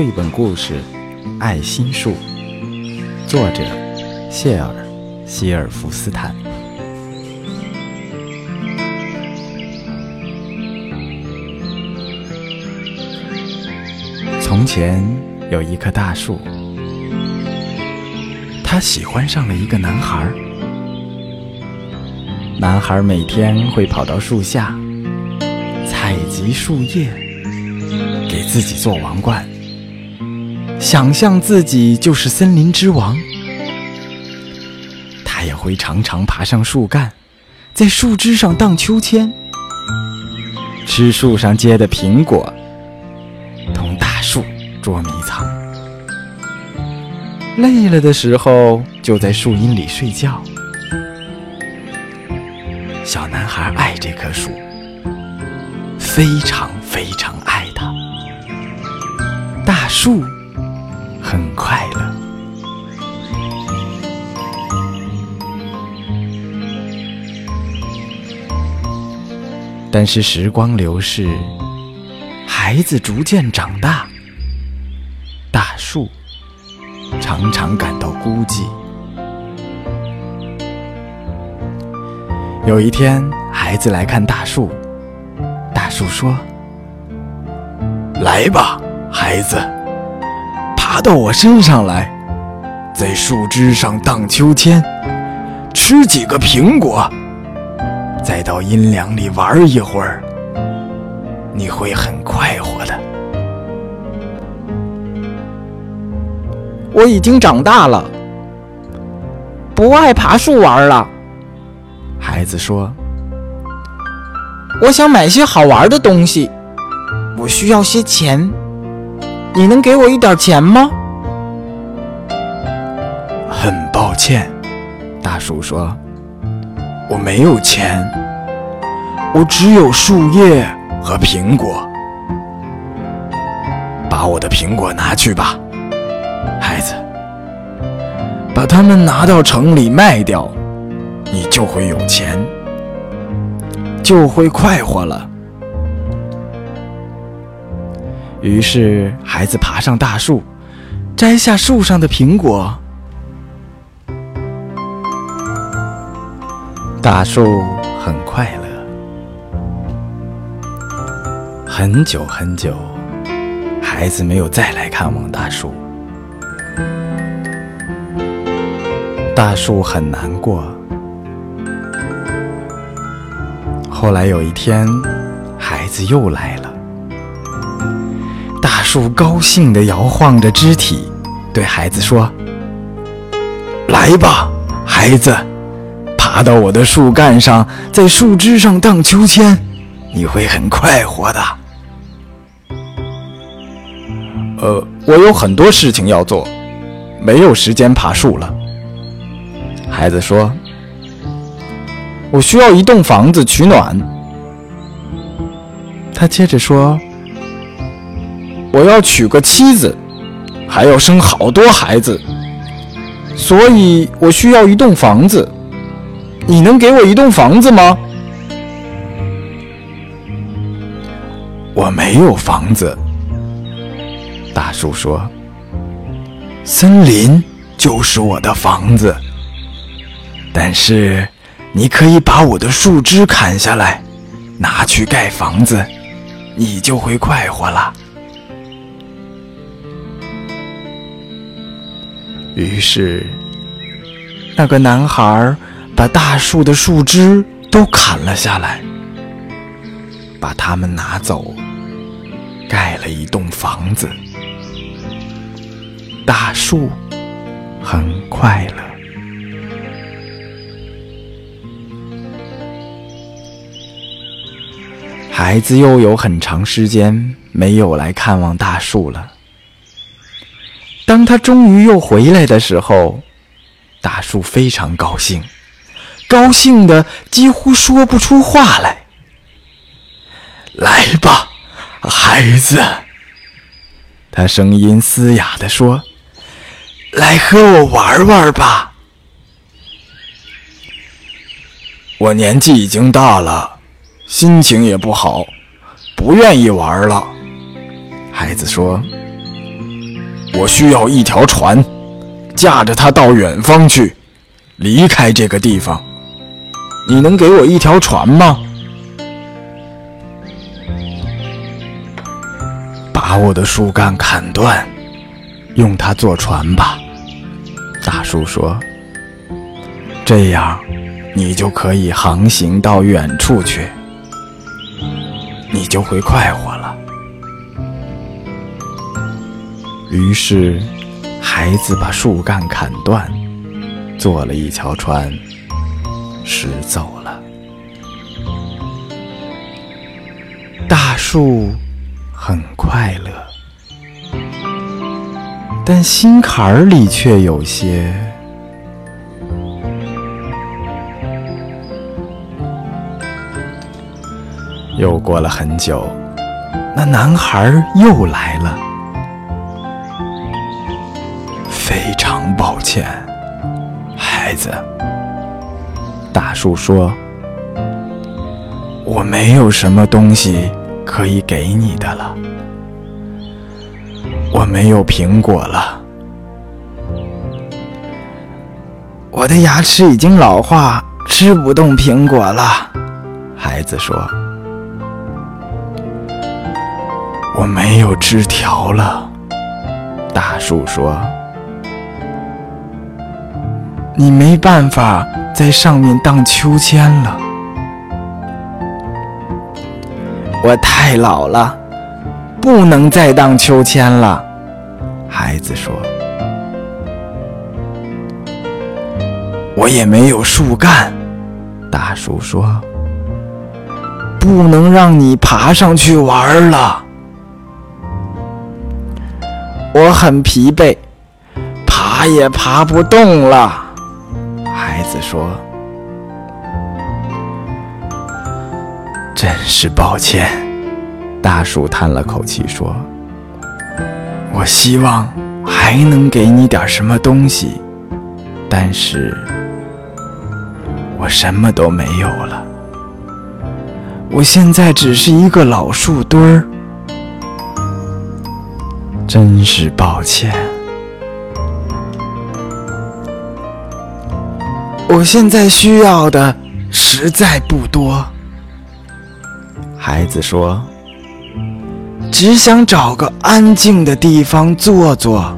绘本故事《爱心树》，作者谢尔·希尔弗斯坦。从前有一棵大树，它喜欢上了一个男孩。男孩每天会跑到树下，采集树叶，给自己做王冠，想象自己就是森林之王。他也会常常爬上树干，在树枝上荡秋千，吃树上结的苹果。同大树捉迷藏，累了的时候就在树荫里睡觉。小男孩爱这棵树，非常非常爱它。大树但是时光流逝，孩子逐渐长大。大树常常感到孤寂。有一天，孩子来看大树，大树说：“来吧，孩子，爬到我身上来，在树枝上荡秋千，吃几个苹果，再到阴凉里玩一会儿，你会很快活的。”我已经长大了，不爱爬树玩了。孩子说：“我想买些好玩的东西，我需要些钱，你能给我一点钱吗？”很抱歉，大叔说：“我没有钱，我只有树叶和苹果。把我的苹果拿去吧。”孩子，把它们拿到城里卖掉，你就会有钱，就会快活了。于是，孩子爬上大树，摘下树上的苹果。大树很快。很久很久，孩子没有再来看望大树。大树很难过。后来有一天，孩子又来了。大树高兴地摇晃着肢体，对孩子说：“来吧，孩子，爬到我的树干上，在树枝上荡秋千，你会很快活的。”呃，我有很多事情要做，没有时间爬树了。孩子说：“我需要一栋房子取暖。”他接着说：“我要娶个妻子，还要生好多孩子，所以我需要一栋房子。你能给我一栋房子吗？”我没有房子。大树说：“森林就是我的房子。”但是，你可以把我的树枝砍下来，拿去盖房子，你就会快活了。于是，那个男孩把大树的树枝都砍了下来，把它们拿走，盖了一栋房子。大树很快乐。孩子又有很长时间没有来看望大树了。当他终于又回来的时候，大树非常高兴，高兴的几乎说不出话来。来吧，孩子，他声音嘶哑的说：“来和我玩玩吧。我年纪已经大了。”心情也不好，不愿意玩了。孩子说：“我需要一条船，驾着它到远方去，离开这个地方。你能给我一条船吗？把我的树干砍断，用它做船吧。大树说：“这样，你就可以航行到远处去，你就会快活了。”于是，孩子把树干砍断，做了一条船，驶走了。大树很快乐，但心坎儿里却有些……又过了很久，那男孩又来了。非常抱歉，孩子。大树说：“我没有什么东西可以给你的了，我没有苹果了，我的牙齿已经老化，吃不动苹果了。”孩子说：“我没有枝条了。”大树说。你没办法在上面荡秋千了。我太老了，不能再荡秋千了。孩子说：“我也没有树干。”大树说：“不能让你爬上去玩了。”我很疲惫，爬也爬不动了。孩子说：“真是抱歉。”大树叹了口气说：“我希望还能给你点什么东西，但是我什么都没有了。我现在只是一个老树墩儿，真是抱歉。”我现在需要的实在不多，孩子说：“只想找个安静的地方坐坐，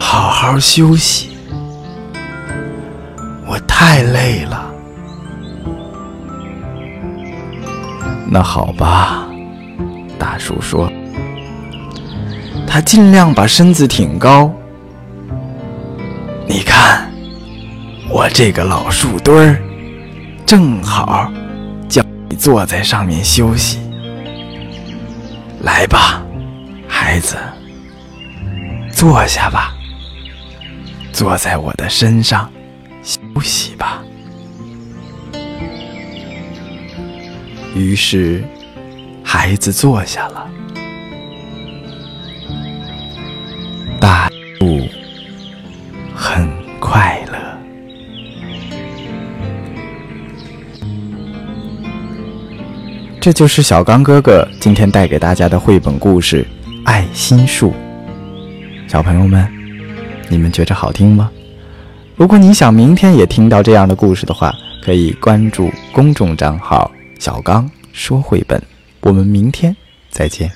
好好休息。我太累了。”那好吧，大叔说。他尽量把身子挺高，你看。我这个老树墩儿，正好叫你坐在上面休息。来吧，孩子，坐下吧，坐在我的身上休息吧。于是，孩子坐下了。这就是小刚哥哥今天带给大家的绘本故事《爱心树》。小朋友们，你们觉着好听吗？如果你想明天也听到这样的故事的话，可以关注公众账号“小刚说绘本”。我们明天再见。